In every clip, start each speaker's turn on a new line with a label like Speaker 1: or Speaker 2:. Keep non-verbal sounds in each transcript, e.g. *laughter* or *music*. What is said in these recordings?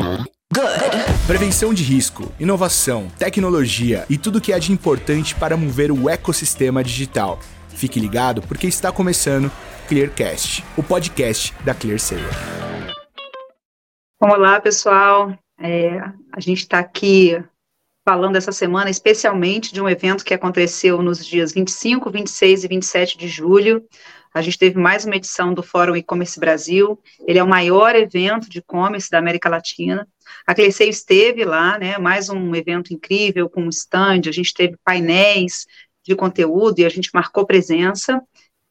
Speaker 1: Good. Prevenção de risco, inovação, tecnologia e tudo que há de importante para mover o ecossistema digital. Fique ligado porque está começando Clearcast, o podcast da ClearSale.
Speaker 2: Olá, pessoal. É, a gente está aqui falando essa semana especialmente de um evento que aconteceu nos dias 25, 26 e 27 de julho. A gente teve mais uma edição do Fórum E-Commerce Brasil. Ele é o maior evento de e-commerce da América Latina. A Clecei esteve lá, né? Mais um evento incrível com um stand. A gente teve painéis de conteúdo e a gente marcou presença.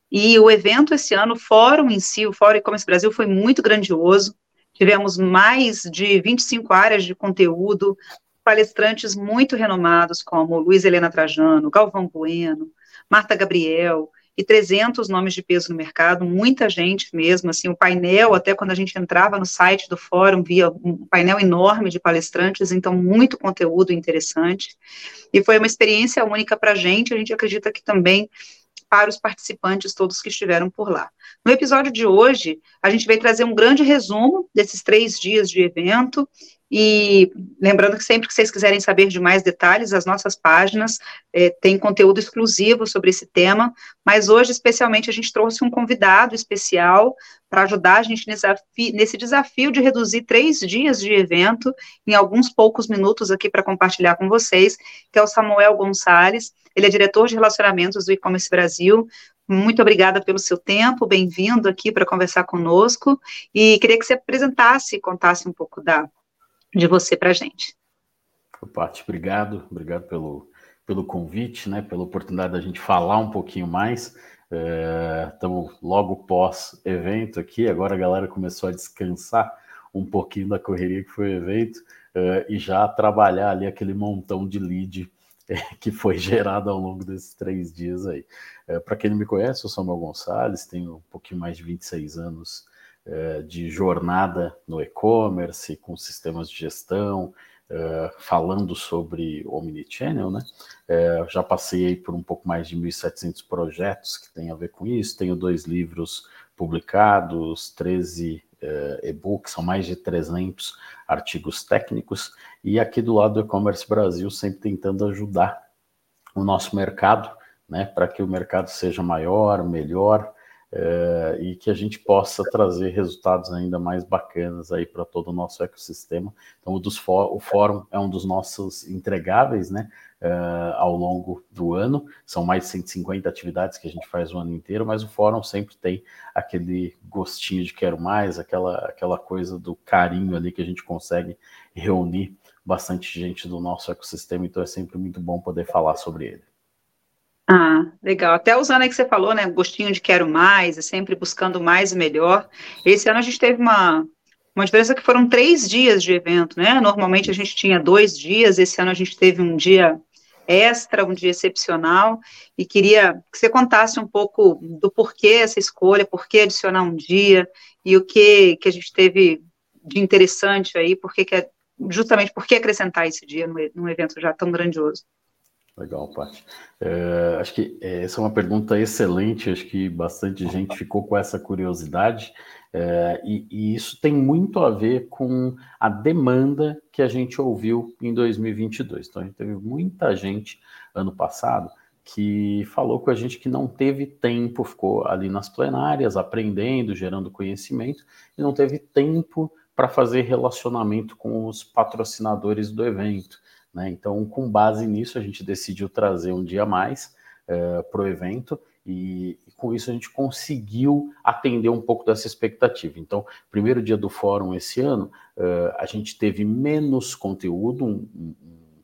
Speaker 2: E o evento esse ano, o fórum em si, o Fórum E-Commerce Brasil, foi muito grandioso. Tivemos mais de 25 áreas de conteúdo, palestrantes muito renomados como Luiz Helena Trajano, Galvão Bueno, Marta Gabriel, e 300 nomes de peso no mercado, muita gente mesmo, assim, o painel, até quando a gente entrava no site do fórum, via um painel enorme de palestrantes, então muito conteúdo interessante, e foi uma experiência única para a gente, a gente acredita que também para os participantes todos que estiveram por lá. No episódio de hoje, a gente vai trazer um grande resumo desses três dias de evento e lembrando que sempre que vocês quiserem saber de mais detalhes, as nossas páginas é, têm conteúdo exclusivo sobre esse tema, mas hoje, especialmente, a gente trouxe um convidado especial para ajudar a gente nesse desafio, nesse desafio de reduzir três dias de evento em alguns poucos minutos aqui para compartilhar com vocês, que é o Samuel Gonçalves. Ele é diretor de relacionamentos do E-Commerce Brasil. Muito obrigada pelo seu tempo, bem-vindo aqui para conversar conosco. E queria que você apresentasse, contasse um pouco da de você para a gente.
Speaker 3: Paty, obrigado, obrigado pelo, pelo convite, né, pela oportunidade da gente falar um pouquinho mais. Estamos é, logo pós-evento aqui, agora a galera começou a descansar um pouquinho da correria que foi o evento é, e já trabalhar ali aquele montão de lead é, *laughs* que foi gerado ao longo desses três dias aí. Para quem não me conhece, eu sou Samuel Gonçalves, tenho um pouquinho mais de 26 anos de jornada no e-commerce, com sistemas de gestão, é, falando sobre Omnichannel, né? É, já passei por um pouco mais de 1.700 projetos que tem a ver com isso, tenho dois livros publicados, 13 e-books, são mais de 300 artigos técnicos, e aqui do lado do e-commerce Brasil, sempre tentando ajudar o nosso mercado, né, para que o mercado seja maior, melhor, é, e que a gente possa trazer resultados ainda mais bacanas aí para todo o nosso ecossistema. Então, o, o fórum é um dos nossos entregáveis, né? É, ao longo do ano, são mais de 150 atividades que a gente faz o ano inteiro, mas o fórum sempre tem aquele gostinho de quero mais, aquela, aquela coisa do carinho ali que a gente consegue reunir bastante gente do nosso ecossistema, então é sempre muito bom poder falar sobre ele.
Speaker 2: Ah, legal. Até usando aí que você falou, né? Gostinho de quero mais, é sempre buscando mais e melhor. Esse ano a gente teve uma, uma diferença que foram três dias de evento, né? Normalmente a gente tinha dois dias, esse ano a gente teve um dia extra, um dia excepcional, e queria que você contasse um pouco do porquê essa escolha, por que adicionar um dia, e o que, que a gente teve de interessante aí, porque que é, justamente por que acrescentar esse dia num evento já tão grandioso.
Speaker 3: Legal, Paty. É, acho que é, essa é uma pergunta excelente, acho que bastante gente ficou com essa curiosidade, é, e, e, isso tem muito a ver com a demanda que a gente ouviu em 2022. Então, a gente teve muita gente ano passado que falou com a gente que não teve tempo, ficou ali nas plenárias, aprendendo, gerando conhecimento, e não teve tempo para fazer relacionamento com os patrocinadores do evento. Né? Então, com base nisso, a gente decidiu trazer um dia a mais uh, eh, para o evento e, e, com isso a gente conseguiu atender um pouco dessa expectativa. Então, primeiro dia do fórum esse ano, uh, a gente teve menos conteúdo, um, um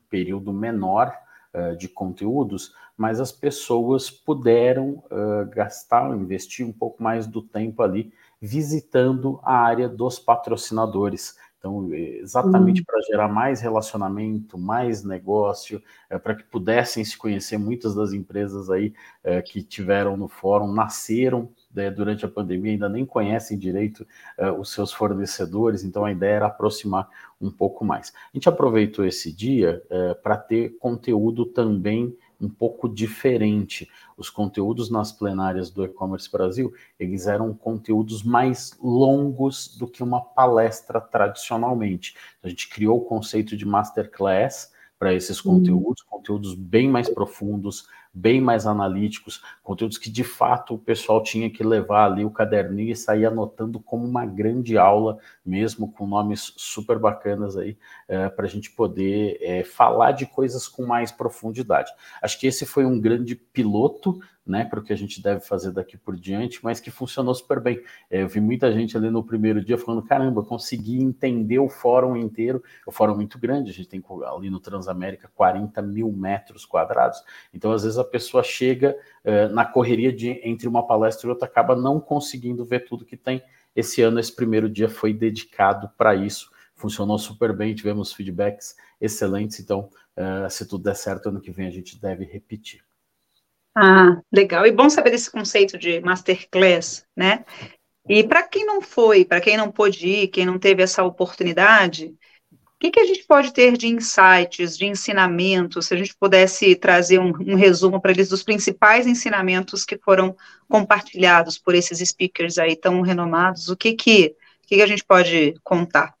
Speaker 3: período menor uh, de conteúdos, mas as pessoas puderam gastar, investir um pouco mais do tempo ali visitando a área dos patrocinadores. Então, exatamente uhum. para gerar mais relacionamento, mais negócio, é, para que pudessem se conhecer, muitas das empresas aí é, que tiveram no fórum nasceram né, durante a pandemia, ainda nem conhecem direito é, os seus fornecedores, então a ideia era aproximar um pouco mais. A gente aproveitou esse dia é, para ter conteúdo também um pouco diferente. Os conteúdos nas plenárias do e-commerce Brasil, eles eram conteúdos mais longos do que uma palestra tradicionalmente. A gente criou o conceito de masterclass para esses conteúdos, uhum. conteúdos bem mais profundos, bem mais analíticos, conteúdos que de fato o pessoal tinha que levar ali o caderninho e sair anotando como uma grande aula, mesmo com nomes super bacanas aí, é, para a gente poder é, falar de coisas com mais profundidade. Acho que esse foi um grande piloto né, para o que a gente deve fazer daqui por diante, mas que funcionou super bem. É, eu vi muita gente ali no primeiro dia falando: caramba, consegui entender o fórum inteiro. O fórum é muito grande, a gente tem ali no Transamérica 40 mil metros quadrados. Então, às vezes, a pessoa chega é, na correria de entre uma palestra e outra, acaba não conseguindo ver tudo que tem. Esse ano, esse primeiro dia foi dedicado para isso. Funcionou super bem, tivemos feedbacks excelentes. Então, uh, se tudo der certo, ano que vem a gente deve repetir.
Speaker 2: Ah, legal. E bom saber desse conceito de masterclass, né? E para quem não foi, para quem não pôde ir, quem não teve essa oportunidade, o que, que, a gente pode ter de insights, de ensinamentos, se a gente pudesse trazer um, um resumo para eles dos principais ensinamentos que foram compartilhados por esses speakers aí tão renomados, o que que, o que, que a gente pode contar?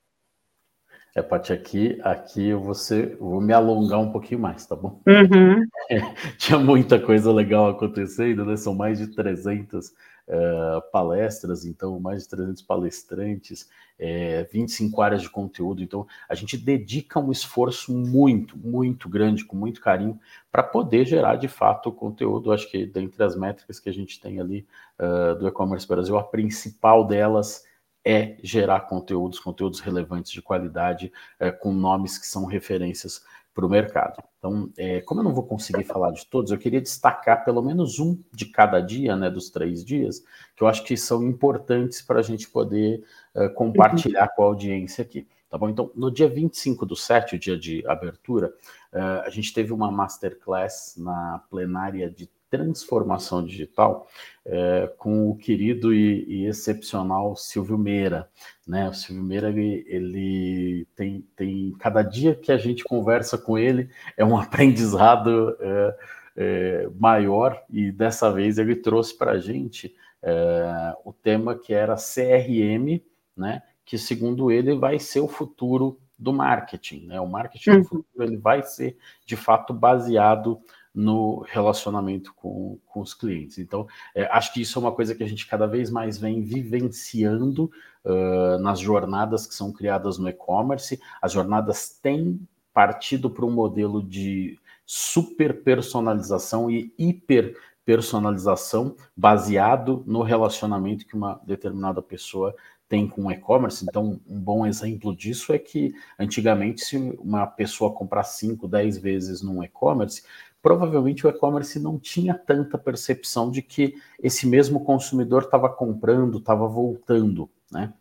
Speaker 3: É, Paty, aqui, aqui eu vou, ser, vou me alongar um pouquinho mais, tá bom?
Speaker 2: Uhum.
Speaker 3: É, *laughs* tinha muita coisa legal acontecendo, né? São mais de 300 uh, eh, palestras, então mais de 300 palestrantes, é, 25 áreas de conteúdo. Então, a gente dedica um esforço muito, muito grande, com muito carinho, para poder gerar de fato o conteúdo. Acho que dentre as métricas que a gente tem ali uh, do e-commerce Brasil, a principal delas é gerar conteúdos, conteúdos relevantes de qualidade, é, com nomes que são referências para o mercado. Então, é, como eu não vou conseguir falar de todos, eu queria destacar pelo menos um de cada dia, né, dos três dias, que eu acho que são importantes para a gente poder é, compartilhar com a audiência aqui. Tá bom? Então, no dia 25 do 7, o dia de abertura, é, a gente teve uma masterclass na plenária de transformação digital é, com o querido e, e, excepcional Silvio Meira. Né? O Silvio Meira ele, ele, tem, tem cada dia que a gente conversa com ele é um *laughs* aprendizado é, é, maior e dessa vez ele trouxe para a gente é, o tema que era CRM, né? que segundo ele vai ser o futuro do marketing, né? O marketing uhum. futuro ele vai ser de fato baseado no relacionamento com, com os clientes. Então, é, acho que isso é uma coisa que a gente cada vez mais vem vivenciando uh, nas jornadas que são criadas no e-commerce. As jornadas têm partido para um modelo de super personalização e hiper personalização baseado no relacionamento que uma determinada pessoa tem com o e-commerce. Então, um bom exemplo disso é que antigamente, se uma pessoa comprar 5, 10 vezes num e-commerce, provavelmente o e-commerce não tinha tanta percepção de que esse mesmo consumidor estava comprando, estava voltando, né?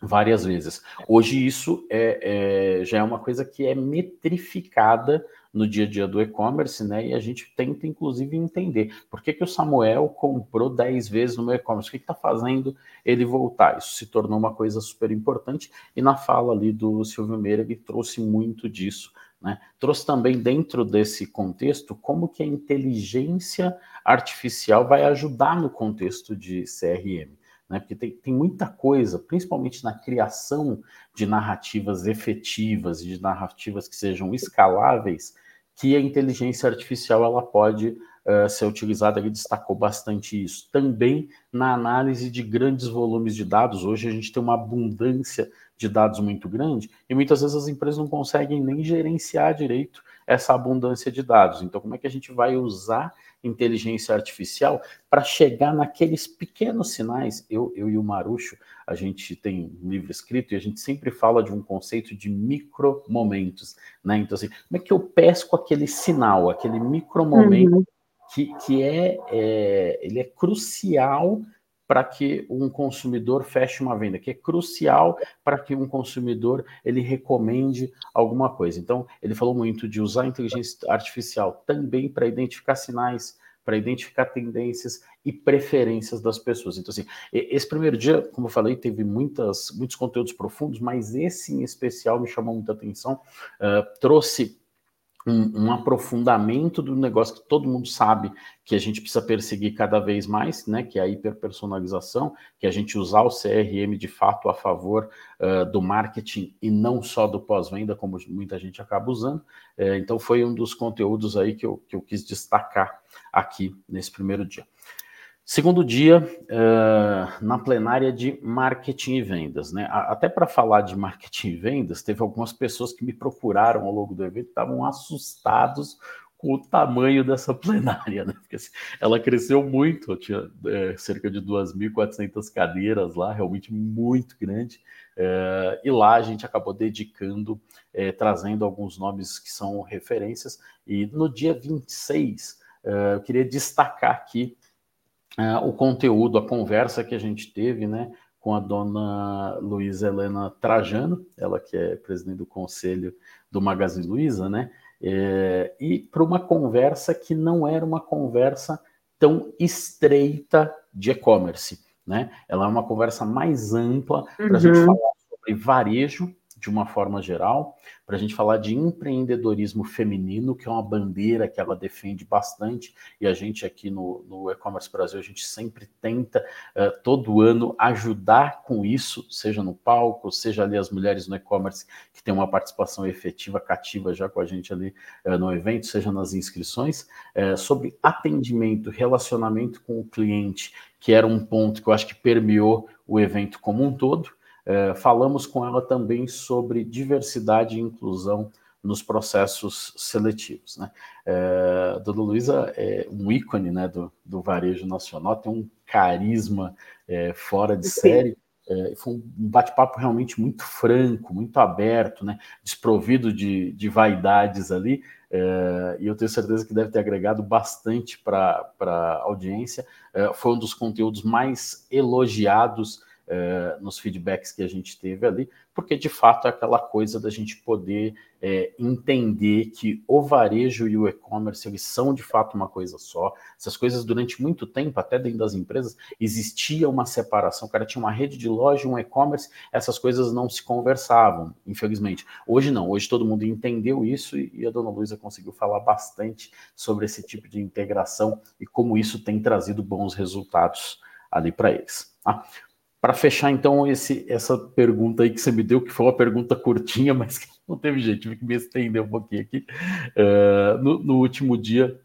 Speaker 3: Várias vezes. Hoje isso é, é, já é uma coisa que é metrificada no dia a dia do e-commerce, né? E a gente tenta, inclusive, entender por que, que o Samuel comprou 10 vezes no meu e-commerce, o que está fazendo ele voltar. Isso se tornou uma coisa super importante, e na fala ali do Silvio Meira, ele trouxe muito disso né? Trouxe também dentro desse contexto como que a inteligência artificial vai ajudar no contexto de CRM. Né? Porque tem, tem muita coisa, principalmente na criação de narrativas efetivas, de narrativas que sejam escaláveis, que a inteligência artificial ela pode uh, ser utilizada. Ele destacou bastante isso. Também na análise de grandes volumes de dados. Hoje a gente tem uma abundância de dados muito grande e muitas vezes as empresas não conseguem nem gerenciar direito essa abundância de dados. Então, como é que a gente vai usar inteligência artificial para chegar naqueles pequenos sinais? Eu, eu e o Marucho, a gente tem um livro escrito e a gente sempre fala de um conceito de micro momentos, né? Então, assim, como é que eu pesco aquele sinal, aquele micro momento uhum. que, que é, é, ele é crucial para que um consumidor feche uma venda, que é crucial para que um consumidor ele recomende alguma coisa. Então, ele falou muito de usar a inteligência artificial também para identificar sinais, para identificar tendências e preferências das pessoas. Então, assim, esse primeiro dia, como eu falei, teve muitas, muitos conteúdos profundos, mas esse em especial me chamou muita atenção, uh, trouxe um, um, aprofundamento do negócio que todo mundo sabe que a gente precisa perseguir cada vez mais, né? Que é a hiperpersonalização, que a gente usar o CRM de fato a favor uh, do marketing e não só do pós-venda, como muita gente acaba usando. Uh, então foi um dos conteúdos aí que eu, que eu quis destacar aqui nesse primeiro dia. Segundo dia, uh, na plenária de marketing e vendas, né? Até para falar de marketing e vendas, teve algumas pessoas que me procuraram ao longo do evento, estavam assustados com o tamanho dessa *laughs* plenária, né? Porque assim, ela cresceu muito, tinha é, cerca de 2.400 cadeiras lá, realmente muito grande. É, e lá a gente acabou dedicando, é, trazendo alguns nomes que são referências. E no dia 26, eu queria destacar aqui uh, o conteúdo, a conversa que a gente teve, né, com a dona Luísa Helena Trajano, ela que é presidente do conselho do Magazine Luiza, né, é, e para uma conversa que não era uma conversa tão estreita de e-commerce, né? Ela é uma conversa mais ampla para a uhum. gente falar sobre varejo, de uma forma geral, para a gente falar de empreendedorismo feminino, que é uma bandeira que ela defende bastante, e a gente aqui no, no E-Commerce Brasil, a gente sempre tenta, uh, todo ano, ajudar com isso, seja no palco, seja ali as mulheres no e-commerce, que tem uma participação efetiva, cativa já com a gente ali uh, no evento, seja nas inscrições, uh, sobre atendimento, relacionamento com o cliente, que era um ponto que eu acho que permeou o evento como um todo, é, falamos com ela também sobre diversidade e inclusão nos processos seletivos. Né? É, Dona Luísa é um ícone né, do, do varejo nacional, tem um carisma é, fora de Sim. série. É, foi um bate-papo realmente muito franco, muito aberto, né? desprovido de, de vaidades ali, é, e eu tenho certeza que deve ter agregado bastante para a audiência. É, foi um dos conteúdos mais elogiados é, nos feedbacks que a gente teve ali, porque de fato é aquela coisa da gente poder é, entender que o varejo e o e-commerce eles são de fato uma coisa só. Essas coisas durante muito tempo, até dentro das empresas, existia uma separação. O cara tinha uma rede de loja, um e-commerce, essas coisas não se conversavam, infelizmente. Hoje não, hoje todo mundo entendeu isso e a dona Luísa conseguiu falar bastante sobre esse tipo de integração e como isso tem trazido bons resultados ali para eles. Ah, para fechar, então, esse, essa pergunta aí que você me deu, que foi uma pergunta curtinha, *laughs* mas que não teve jeito, tive que me estender um pouquinho aqui. Uh, no, no, último dia,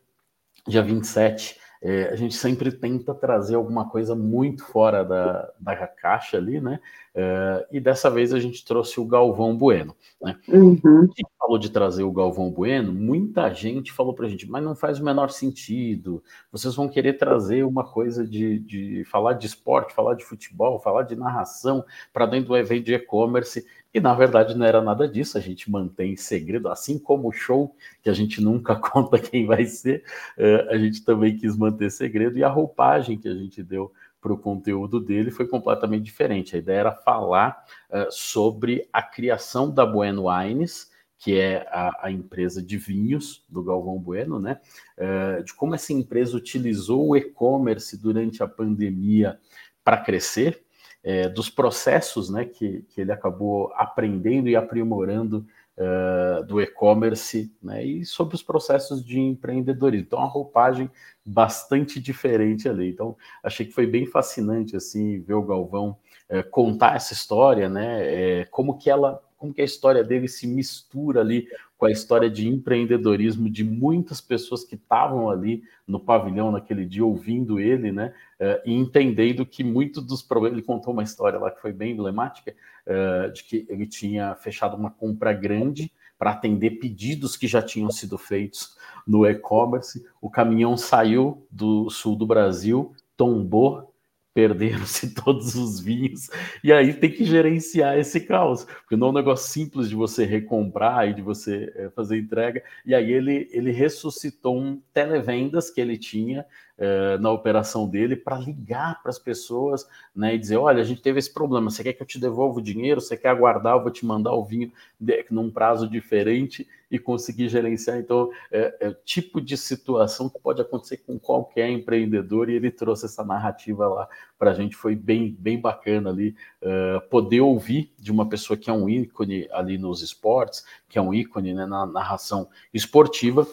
Speaker 3: dia 27, é, a gente sempre tenta trazer alguma coisa muito fora da, da caixa ali, né? É, e dessa vez a gente trouxe o Galvão Bueno. Né? Uhum. A gente falou de trazer o Galvão Bueno, muita gente falou para a gente, mas não faz o menor sentido. Vocês vão querer trazer uma coisa de, de falar de esporte, falar de futebol, falar de narração para dentro do evento de e-commerce. E na verdade não era nada disso, a gente mantém segredo, assim como o show, que a gente nunca *laughs* conta quem vai ser, uh, a gente também quis manter segredo, e a roupagem que a gente deu para o conteúdo dele foi completamente diferente. A ideia era falar uh, sobre a criação da Bueno Wines, que é a, a, empresa de vinhos do Galvão Bueno, né? Uh, de como essa empresa utilizou o e-commerce durante a pandemia para crescer é, dos processos né, que, que ele acabou aprendendo e aprimorando uh, do e-commerce né, e sobre os processos de empreendedorismo. Então, uma roupagem bastante diferente ali. Então, achei que foi bem fascinante assim ver o Galvão uh, contar essa história, né, é, como que ela como que a história dele se mistura ali com a história de empreendedorismo de muitas pessoas que estavam ali no pavilhão naquele dia ouvindo ele, né, uh, e entendendo que muitos dos problemas, ele contou uma história lá que foi bem emblemática, uh, de que ele tinha fechado uma compra grande para atender pedidos que já tinham sido feitos no e-commerce, o caminhão saiu do sul do Brasil, tombou perderam-se *laughs* todos os vinhos, e aí tem que gerenciar esse caos, porque não é um negócio simples de você recomprar e de você é, fazer entrega, e aí ele, ele ressuscitou um televendas que ele tinha é, na operação dele para ligar para as pessoas né, e dizer: olha, a gente teve esse problema, você quer que eu te devolva o dinheiro? Você quer aguardar? Eu vou te mandar o vinho de, num prazo diferente e conseguir gerenciar. Então, é, é o tipo de situação que pode acontecer com qualquer empreendedor, e ele trouxe essa narrativa lá para a gente. Foi bem, bem bacana ali uh, poder ouvir de uma pessoa que é um ícone ali nos esportes, que é um ícone né, na narração esportiva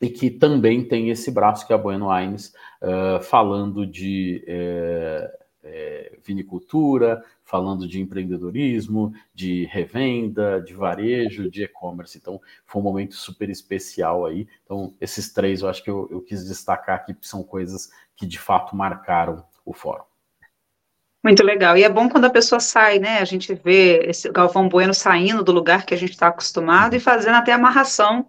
Speaker 3: e que também tem esse braço que é a Bueno Aires, uh, falando de é, é, vinicultura, falando de empreendedorismo, de revenda, de varejo, de e-commerce. Então, foi um momento super especial aí. Então, esses três eu acho que eu, eu quis destacar aqui, são coisas que de fato marcaram o fórum.
Speaker 2: Muito legal. E é bom quando a pessoa sai, né? A gente vê esse Galvão Bueno saindo do lugar que a gente está acostumado e fazendo até amarração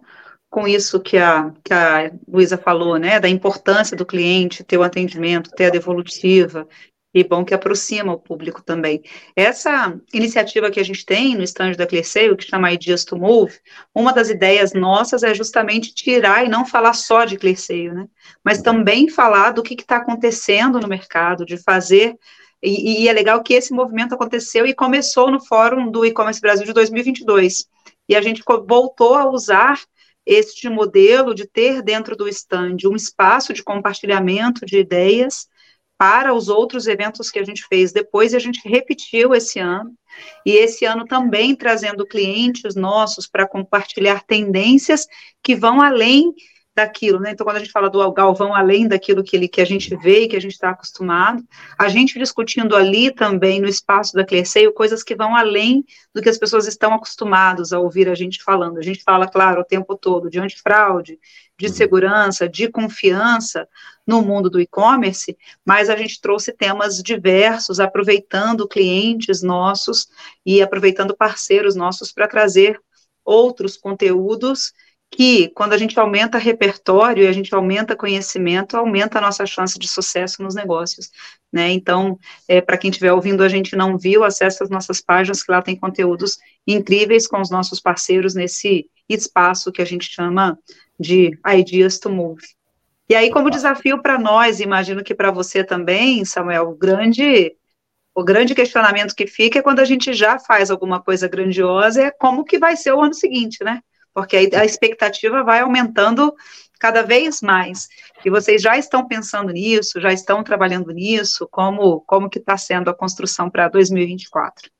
Speaker 2: com isso que a, que a Luísa falou, né, da importância do cliente ter o atendimento, ter a devolutiva, e bom que aproxima o público também. Essa iniciativa que a gente tem no estande da Clearseio, que chama Ideas to Move, uma das ideias nossas é justamente tirar e não falar só de Clearseio, né, mas também falar do que está acontecendo no mercado, de fazer e, e, é legal que esse movimento aconteceu e começou no Fórum do E-Commerce Brasil de 2022. E a gente voltou a usar este modelo de ter dentro do stand um espaço de compartilhamento de ideias para os outros eventos que a gente fez depois, e a gente repetiu esse ano, e esse ano também trazendo clientes nossos para compartilhar tendências que vão além daquilo, né? Então, quando a gente fala do Galvão, além daquilo que, ele, que a gente vê e que a gente está acostumado, a gente discutindo ali também no espaço da Clerceio coisas que vão além do que as pessoas estão acostumadas a ouvir a gente falando. A gente fala, claro, o tempo todo de antifraude, de uhum. segurança, de confiança no mundo do e-commerce, mas a gente trouxe temas diversos, aproveitando clientes nossos e aproveitando parceiros nossos para trazer outros conteúdos que quando a gente aumenta repertório e a gente aumenta conhecimento, aumenta a nossa chance de sucesso nos negócios, né? Então, é, para quem estiver ouvindo a gente não viu, acesse as nossas páginas que lá tem conteúdos incríveis com os nossos parceiros nesse espaço que a gente chama de Ideas to Move. E aí, como desafio para nós, imagino que para você também, Samuel, o grande o grande questionamento que fica é quando a gente já faz alguma coisa grandiosa, é como que vai ser o ano seguinte, né? Porque a expectativa vai aumentando cada vez mais. E vocês já estão pensando nisso, já estão trabalhando nisso, como, como que está sendo a construção para 2024?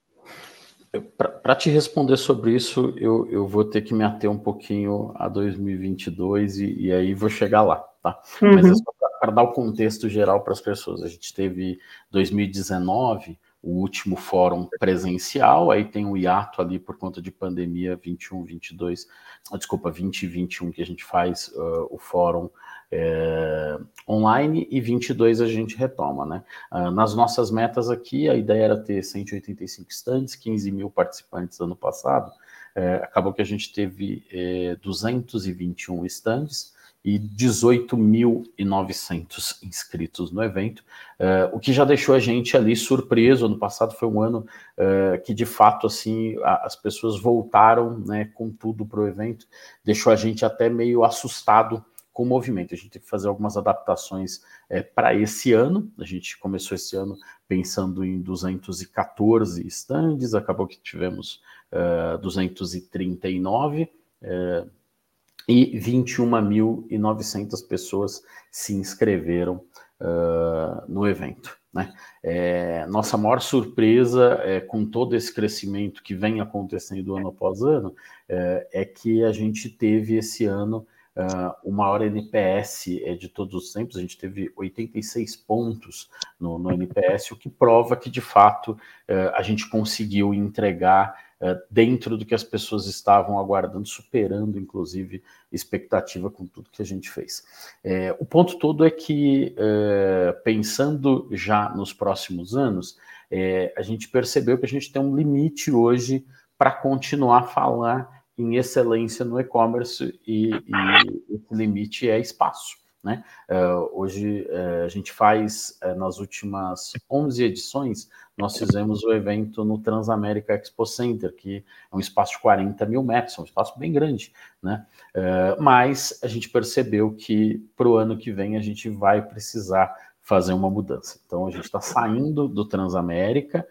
Speaker 3: Para te responder sobre isso, eu, eu vou ter que me ater um pouquinho a 2022 e, e aí vou chegar lá, tá? Uhum. Mas é só para dar o contexto geral para as pessoas. A gente teve 2019 o último fórum presencial, aí tem o hiato ali por conta de pandemia 21, 22, desculpa, 20 e 21 que a gente faz uh, o fórum é, online e 22 a gente retoma, né? Uh, nas nossas metas aqui, a ideia era ter 185 stands, 15 mil participantes ano passado, é, acabou que a gente teve é, 221 stands, e 18.900 inscritos no evento, uh, o que já deixou a gente ali surpreso. Ano passado foi um ano uh, que, de fato, assim, a, as pessoas voltaram né, com tudo para o evento, deixou a gente até meio assustado com o movimento. A gente teve que fazer algumas adaptações é, para esse ano. A gente começou esse ano pensando em 214 stands, acabou que tivemos uh, 239. Uh, e 21.900 pessoas se inscreveram uh, no evento. Né? É, nossa maior surpresa é, com todo esse crescimento que vem acontecendo ano após ano é, é que a gente teve esse ano uh, o maior NPS é, de todos os tempos, a gente teve 86 pontos no, no NPS, o que prova que de fato uh, a gente conseguiu entregar dentro do que as pessoas estavam aguardando, superando, inclusive, expectativa com tudo que a gente fez. É, o ponto todo é que, é, pensando já nos próximos anos, é, a gente percebeu que a gente tem um limite hoje para continuar a falar em excelência no e-commerce e, e esse limite é espaço. Né? Uh, hoje uh, a gente faz, uh, nas últimas 11 edições, nós fizemos o evento no Transamérica Expo Center, que é um espaço de 40 mil metros, um espaço bem grande, né? mas a gente percebeu que para o ano que vem a gente vai precisar fazer uma mudança. Então a gente está saindo do Transamérica,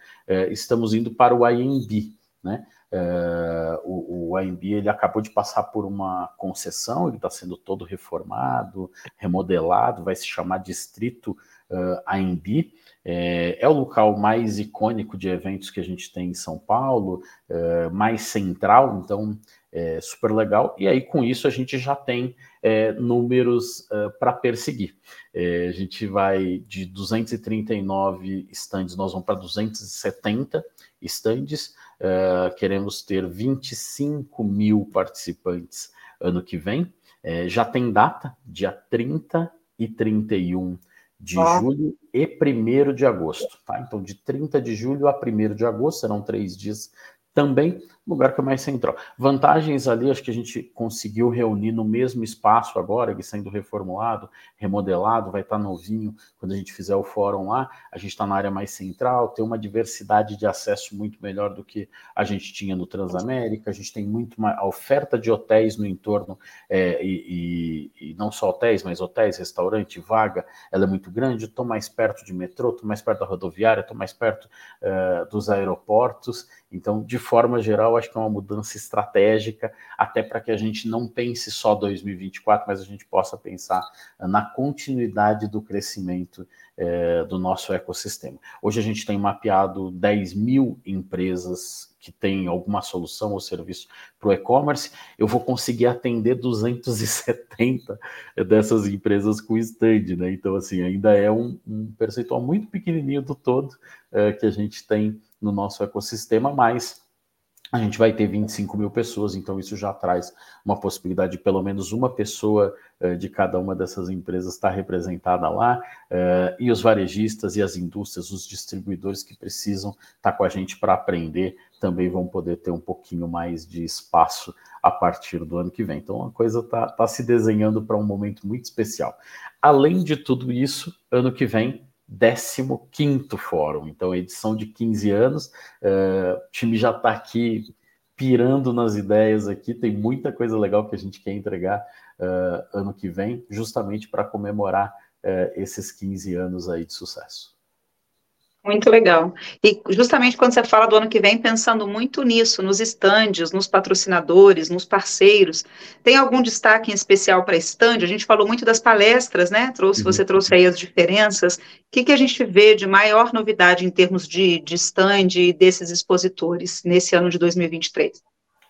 Speaker 3: estamos indo para o IMB, né? É, o, o AMB ele acabou de passar por uma concessão, ele está sendo todo reformado, remodelado, vai se chamar Distrito uh, AMB. É, é, o local mais icônico de eventos que a gente tem em São Paulo, é, mais central, então é super legal. E aí, com isso, a gente já tem números para perseguir. A gente vai de 239 estandes, nós vamos para 270 estandes. Uh, queremos ter 25 mil participantes ano que vem. É, já tem data, dia 30 e 31 de ah. julho e 1 de agosto. Tá? Então, de 30 de julho a 1 de agosto, serão três dias também lugar que é mais central. Vantagens ali, acho que a gente conseguiu reunir no mesmo espaço agora, ele sendo reformulado, remodelado, vai estar novinho quando a gente fizer o fórum lá. A gente está na área mais central, tem uma diversidade de acesso muito melhor do que a gente tinha no Transamérica. A gente tem muito mais a oferta de hotéis no entorno, é, e, e, e, não só hotéis, mas hotéis, restaurante, vaga, ela é muito grande. Estou mais perto de metrô, estou mais perto da rodoviária, estou mais perto uh, dos aeroportos. Então, de forma geral, acho que é uma mudança estratégica, até para que a gente não pense só 2024, mas a gente possa pensar na continuidade do crescimento é, do nosso ecossistema. Hoje a gente tem mapeado 10 mil empresas que têm alguma solução ou serviço para o e-commerce, eu vou conseguir atender 270 dessas empresas com stand, né? Então, assim, ainda é um, um percentual muito pequenininho do todo é, que a gente tem no nosso ecossistema, mas a gente vai ter 25 mil pessoas, então isso já traz uma possibilidade de pelo menos uma pessoa uh, de cada uma dessas empresas estar representada lá, uh, e os varejistas e as indústrias, os distribuidores que precisam estar com a gente para aprender, também vão poder ter um pouquinho mais de espaço a partir do ano que vem. Então a coisa está tá se desenhando para um momento muito especial. Além de tudo isso, ano que vem 15º fórum, então edição de 15 anos, uh, o time já está aqui pirando nas ideias aqui, tem muita coisa legal que a gente quer entregar uh, ano que vem, justamente para comemorar uh, esses 15 anos aí de sucesso.
Speaker 2: Muito legal. E justamente quando você fala do ano que vem, pensando muito nisso, nos estandes, nos patrocinadores, nos parceiros, tem algum destaque em especial para estande? A gente falou muito das palestras, né? Trouxe, uhum. Você trouxe aí as diferenças. O que, que a gente vê de maior novidade em termos de, de stand e desses expositores nesse ano de 2023?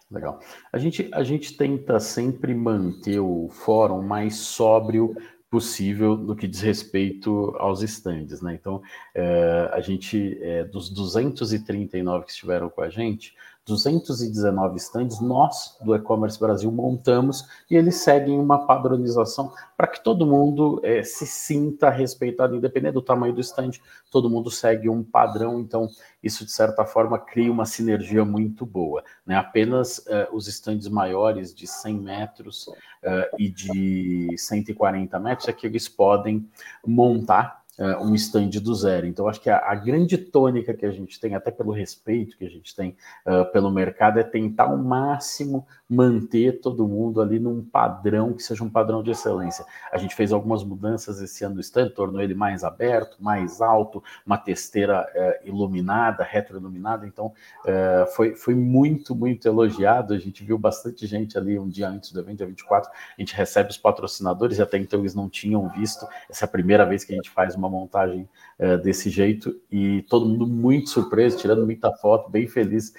Speaker 3: Legal. A gente, a gente tenta sempre manter o fórum mais sóbrio possível no que diz respeito aos estandes, né? Então, é, a gente, é, dos 239 que estiveram com a gente, 219 estandes nós do E-Commerce Brasil montamos e eles seguem uma padronização para que todo mundo é, se sinta respeitado, independente do tamanho do stand, todo mundo segue um padrão, então isso de certa forma cria uma sinergia muito boa. Né? Apenas é, os estandes maiores de 100 metros é, e de 140 metros é que eles podem montar uh, um stand do zero. Então, acho que a, a, grande tônica que a gente tem, até pelo respeito que a gente tem uh, pelo mercado, é tentar ao máximo manter todo mundo ali num padrão que seja um padrão de excelência. A gente fez algumas mudanças esse ano no stand, tornou ele mais aberto, mais alto, uma testeira uh, iluminada, retroiluminada. Então, uh, foi, foi muito, muito elogiado. A gente viu bastante gente ali um dia antes do evento, dia 24. A gente recebe os patrocinadores e até então eles não tinham visto. Essa é a primeira vez que a gente faz uma montagem uh, desse jeito e todo mundo muito surpreso, tirando muita foto, bem feliz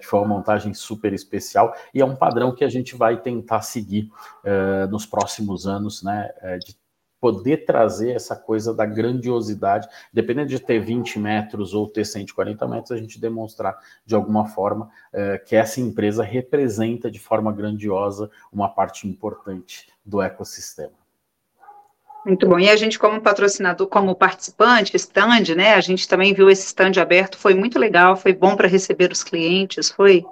Speaker 3: que foi uma montagem super especial. E é um padrão que a gente vai tentar seguir uh, nos próximos anos, né? De poder trazer essa coisa da grandiosidade, dependendo de ter 20 metros ou ter 140 metros, a gente demonstrar de alguma forma que essa empresa representa de forma grandiosa uma parte importante do ecossistema.
Speaker 2: Muito bom. E a gente, como patrocinador, como participante, stand, né? A gente também viu esse stand aberto, foi muito legal, foi bom para receber os clientes, foi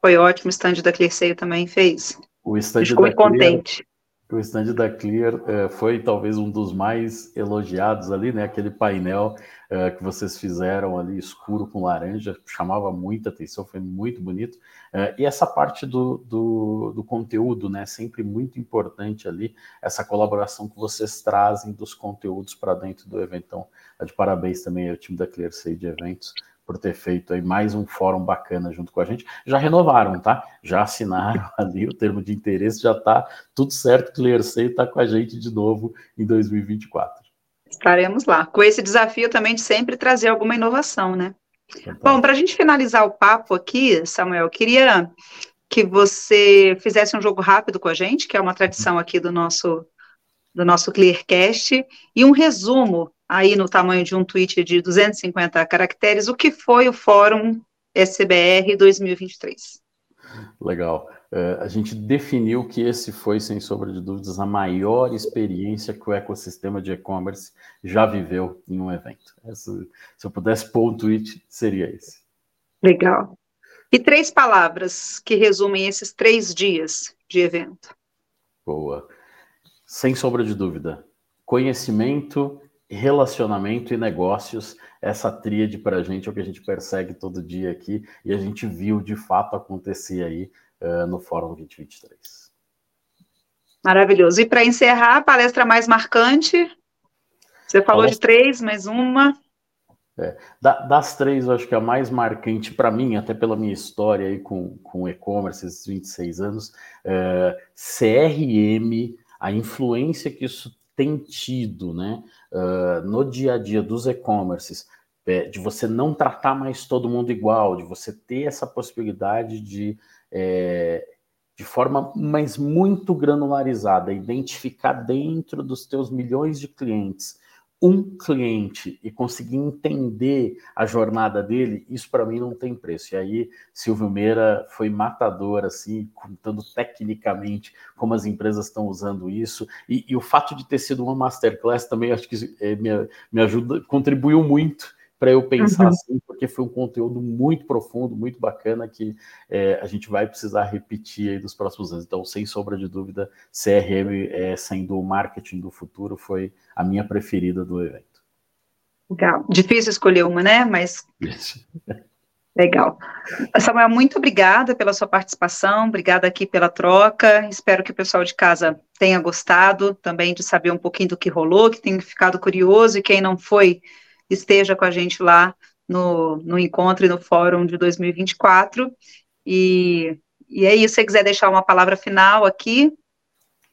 Speaker 2: foi ótimo, o stand da Clerceio também fez.
Speaker 3: O stand
Speaker 2: Ficou muito contente.
Speaker 3: O stand da Clear é, foi talvez um dos mais elogiados ali, né? Aquele painel é, que vocês fizeram ali escuro com laranja chamava muita atenção, foi muito bonito. É, e essa parte do, do, do, conteúdo, né? Sempre muito importante ali, essa colaboração que vocês trazem dos conteúdos para dentro do evento. Então, de parabéns também ao time da Clear de Eventos por ter feito aí mais um fórum bacana junto com a gente. Já renovaram, tá? Já assinaram *laughs* ali o termo de interesse, já tá tudo certo. Clearcei está com a gente de novo em 2024.
Speaker 2: Estaremos lá. Com esse desafio também de sempre trazer alguma inovação, né? Bom, para a gente finalizar o papo aqui, Samuel, queria que você fizesse um jogo rápido com a gente, que é uma tradição aqui do nosso do nosso Clearcast, e um resumo aí no tamanho de um tweet de 250 caracteres, o que foi o Fórum SBR 2023.
Speaker 3: Legal. Uh, a gente definiu que esse foi, sem sombra de dúvidas, a maior experiência que o ecossistema de e-commerce já viveu em um evento. Essa, se eu pudesse pôr um tweet, seria esse.
Speaker 2: Legal. E três palavras que resumem esses três dias de evento.
Speaker 3: Boa. Sem sombra de dúvida. Conhecimento, relacionamento e negócios, essa tríade para a gente é o que a gente persegue todo dia aqui e a gente viu de fato acontecer aí uh, no Fórum 2023.
Speaker 2: Maravilhoso. E para encerrar, a palestra mais marcante, você falou palestra... de três, mais uma.
Speaker 3: É, das três, eu acho que a mais marcante para mim, até pela minha história aí com, com e-commerce, esses 26 anos, é, CRM, a influência que isso tem tido né, uh, no dia a dia dos e-commerces, é, de você não tratar mais todo mundo igual, de você ter essa possibilidade de, é, de forma mais muito granularizada, identificar dentro dos teus milhões de clientes um cliente e conseguir entender a jornada dele, isso para mim não tem preço. E aí, Silvio Meira foi matador, assim, contando tecnicamente como as empresas estão usando isso. E, e, o fato de ter sido uma masterclass também, acho que é, me, me ajuda, contribuiu muito para eu pensar uhum. assim, porque foi um conteúdo muito profundo, muito bacana, que é, a gente vai precisar repetir aí dos próximos anos. Então, sem sombra de dúvida, CRM é, sendo o marketing do futuro foi a minha preferida do evento.
Speaker 2: Legal. Difícil escolher uma, né? Mas. *laughs* Legal. Samuel, muito obrigada pela sua participação, obrigada aqui pela troca. Espero que o pessoal de casa tenha gostado também de saber um pouquinho do que rolou, que tenha ficado curioso e quem não foi esteja com a gente lá no, no encontro e no fórum de 2024. E, e é isso, se você quiser deixar uma palavra final aqui.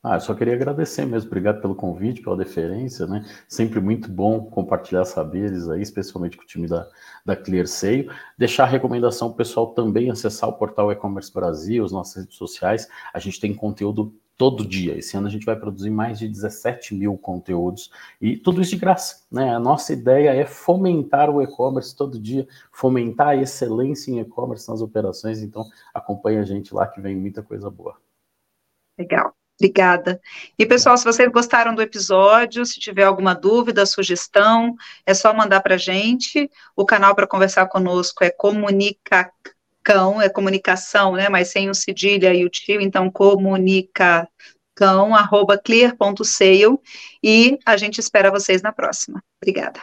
Speaker 3: Ah, eu só queria agradecer mesmo, obrigado pelo convite, pela deferência, né? Sempre muito bom compartilhar saberes aí, especialmente com o time da, da ClearSale. Deixar a recomendação pessoal também acessar o portal E-Commerce Brasil, as nossas redes sociais. A gente tem conteúdo todo dia. Esse ano a gente vai produzir mais de 17 mil conteúdos e tudo isso de graça. Né? A nossa ideia é fomentar o e-commerce todo dia, fomentar a excelência em e-commerce nas operações. Então, acompanhe a gente lá que vem muita coisa boa.
Speaker 2: Legal. Obrigada. E pessoal, se vocês gostaram do episódio, se tiver alguma dúvida, sugestão, é só mandar para gente. O canal para conversar conosco é comunica cão, é comunicação, né, mas sem o cedilha e o tio, então comunicacão, arroba clear.sale, e a gente espera vocês na próxima. Obrigada.